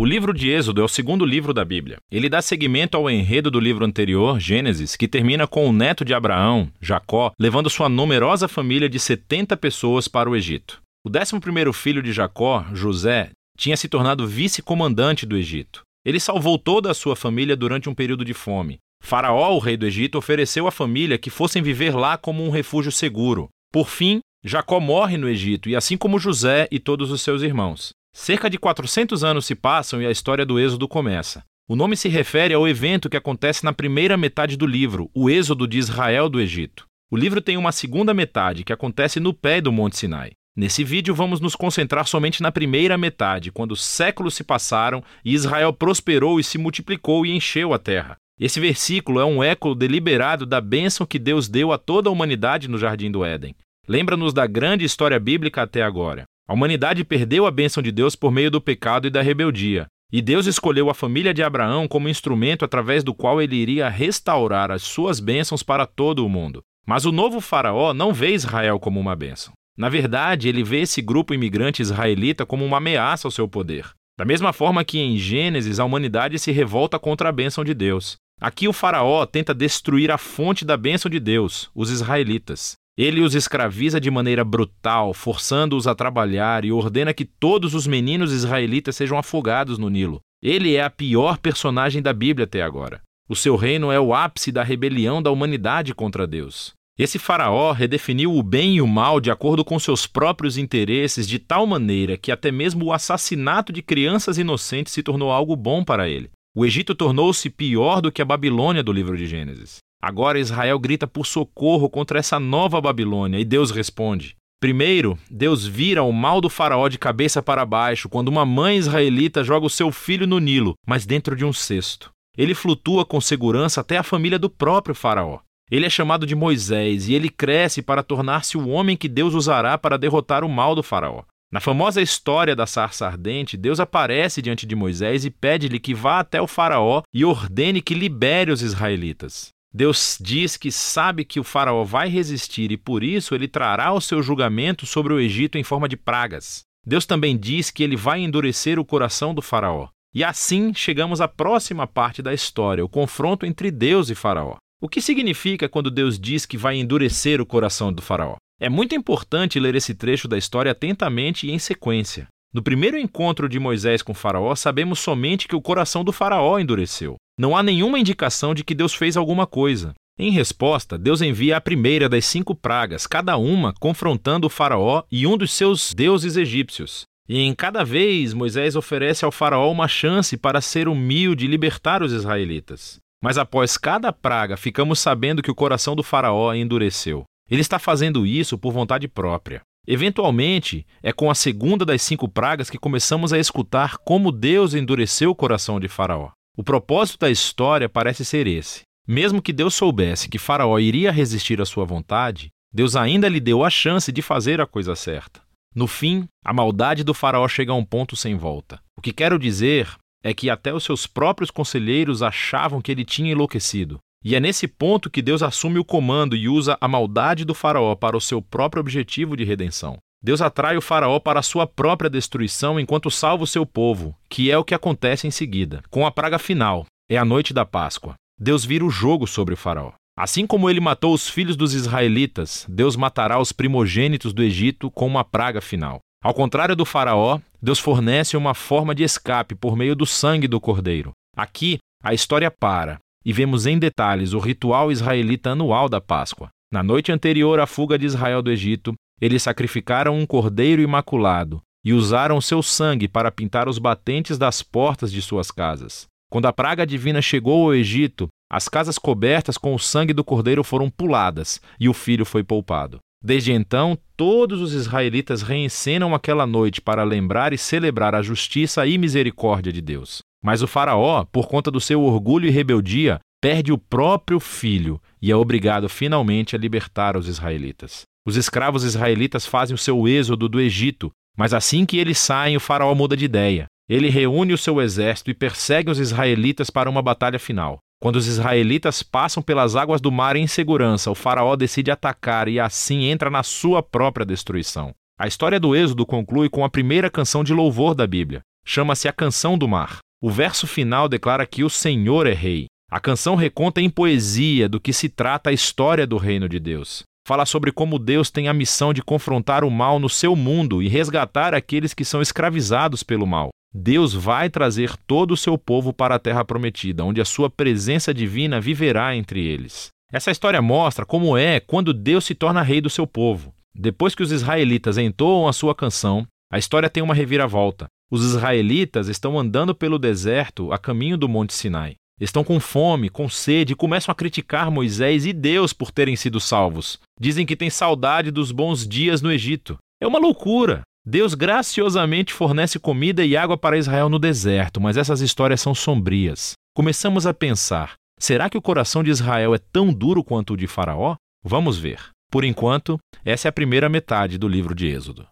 O livro de Êxodo é o segundo livro da Bíblia. Ele dá seguimento ao enredo do livro anterior, Gênesis, que termina com o neto de Abraão, Jacó, levando sua numerosa família de 70 pessoas para o Egito. O 11º filho de Jacó, José, tinha se tornado vice-comandante do Egito. Ele salvou toda a sua família durante um período de fome. Faraó, o rei do Egito, ofereceu à família que fossem viver lá como um refúgio seguro. Por fim, Jacó morre no Egito, e assim como José e todos os seus irmãos. Cerca de 400 anos se passam e a história do Êxodo começa. O nome se refere ao evento que acontece na primeira metade do livro, o Êxodo de Israel do Egito. O livro tem uma segunda metade que acontece no pé do Monte Sinai. Nesse vídeo, vamos nos concentrar somente na primeira metade, quando séculos se passaram e Israel prosperou e se multiplicou e encheu a terra. Esse versículo é um eco deliberado da bênção que Deus deu a toda a humanidade no Jardim do Éden. Lembra-nos da grande história bíblica até agora. A humanidade perdeu a bênção de Deus por meio do pecado e da rebeldia. E Deus escolheu a família de Abraão como instrumento através do qual ele iria restaurar as suas bênçãos para todo o mundo. Mas o novo Faraó não vê Israel como uma bênção. Na verdade, ele vê esse grupo imigrante israelita como uma ameaça ao seu poder. Da mesma forma que em Gênesis a humanidade se revolta contra a bênção de Deus. Aqui o Faraó tenta destruir a fonte da bênção de Deus, os israelitas. Ele os escraviza de maneira brutal, forçando-os a trabalhar e ordena que todos os meninos israelitas sejam afogados no Nilo. Ele é a pior personagem da Bíblia até agora. O seu reino é o ápice da rebelião da humanidade contra Deus. Esse faraó redefiniu o bem e o mal de acordo com seus próprios interesses de tal maneira que até mesmo o assassinato de crianças inocentes se tornou algo bom para ele. O Egito tornou-se pior do que a Babilônia do livro de Gênesis. Agora Israel grita por socorro contra essa nova Babilônia e Deus responde. Primeiro, Deus vira o mal do faraó de cabeça para baixo quando uma mãe israelita joga o seu filho no Nilo, mas dentro de um cesto. Ele flutua com segurança até a família do próprio faraó. Ele é chamado de Moisés e ele cresce para tornar-se o homem que Deus usará para derrotar o mal do faraó. Na famosa história da sarça ardente, Deus aparece diante de Moisés e pede-lhe que vá até o faraó e ordene que libere os israelitas. Deus diz que sabe que o Faraó vai resistir e por isso ele trará o seu julgamento sobre o Egito em forma de pragas. Deus também diz que ele vai endurecer o coração do Faraó. E assim chegamos à próxima parte da história, o confronto entre Deus e Faraó. O que significa quando Deus diz que vai endurecer o coração do Faraó? É muito importante ler esse trecho da história atentamente e em sequência. No primeiro encontro de Moisés com Faraó, sabemos somente que o coração do Faraó endureceu. Não há nenhuma indicação de que Deus fez alguma coisa. Em resposta, Deus envia a primeira das cinco pragas, cada uma confrontando o Faraó e um dos seus deuses egípcios. E em cada vez Moisés oferece ao Faraó uma chance para ser humilde e libertar os israelitas. Mas após cada praga, ficamos sabendo que o coração do Faraó endureceu. Ele está fazendo isso por vontade própria. Eventualmente, é com a segunda das cinco pragas que começamos a escutar como Deus endureceu o coração de Faraó. O propósito da história parece ser esse. Mesmo que Deus soubesse que Faraó iria resistir à sua vontade, Deus ainda lhe deu a chance de fazer a coisa certa. No fim, a maldade do Faraó chega a um ponto sem volta. O que quero dizer é que até os seus próprios conselheiros achavam que ele tinha enlouquecido. E é nesse ponto que Deus assume o comando e usa a maldade do Faraó para o seu próprio objetivo de redenção. Deus atrai o Faraó para a sua própria destruição enquanto salva o seu povo, que é o que acontece em seguida. Com a praga final, é a noite da Páscoa. Deus vira o jogo sobre o Faraó. Assim como ele matou os filhos dos israelitas, Deus matará os primogênitos do Egito com uma praga final. Ao contrário do Faraó, Deus fornece uma forma de escape por meio do sangue do cordeiro. Aqui, a história para e vemos em detalhes o ritual israelita anual da Páscoa. Na noite anterior à fuga de Israel do Egito, eles sacrificaram um cordeiro imaculado e usaram seu sangue para pintar os batentes das portas de suas casas. Quando a praga divina chegou ao Egito, as casas cobertas com o sangue do cordeiro foram puladas e o filho foi poupado. Desde então, todos os israelitas reencenam aquela noite para lembrar e celebrar a justiça e misericórdia de Deus. Mas o Faraó, por conta do seu orgulho e rebeldia, perde o próprio filho e é obrigado finalmente a libertar os israelitas. Os escravos israelitas fazem o seu êxodo do Egito, mas assim que eles saem, o Faraó muda de ideia. Ele reúne o seu exército e persegue os israelitas para uma batalha final. Quando os israelitas passam pelas águas do mar em segurança, o Faraó decide atacar e assim entra na sua própria destruição. A história do Êxodo conclui com a primeira canção de louvor da Bíblia. chama-se A Canção do Mar. O verso final declara que o Senhor é rei. A canção reconta em poesia do que se trata a história do reino de Deus. Fala sobre como Deus tem a missão de confrontar o mal no seu mundo e resgatar aqueles que são escravizados pelo mal. Deus vai trazer todo o seu povo para a terra prometida, onde a sua presença divina viverá entre eles. Essa história mostra como é quando Deus se torna rei do seu povo. Depois que os israelitas entoam a sua canção, a história tem uma reviravolta. Os israelitas estão andando pelo deserto a caminho do Monte Sinai. Estão com fome, com sede e começam a criticar Moisés e Deus por terem sido salvos. Dizem que têm saudade dos bons dias no Egito. É uma loucura. Deus graciosamente fornece comida e água para Israel no deserto, mas essas histórias são sombrias. Começamos a pensar: será que o coração de Israel é tão duro quanto o de Faraó? Vamos ver. Por enquanto, essa é a primeira metade do livro de Êxodo.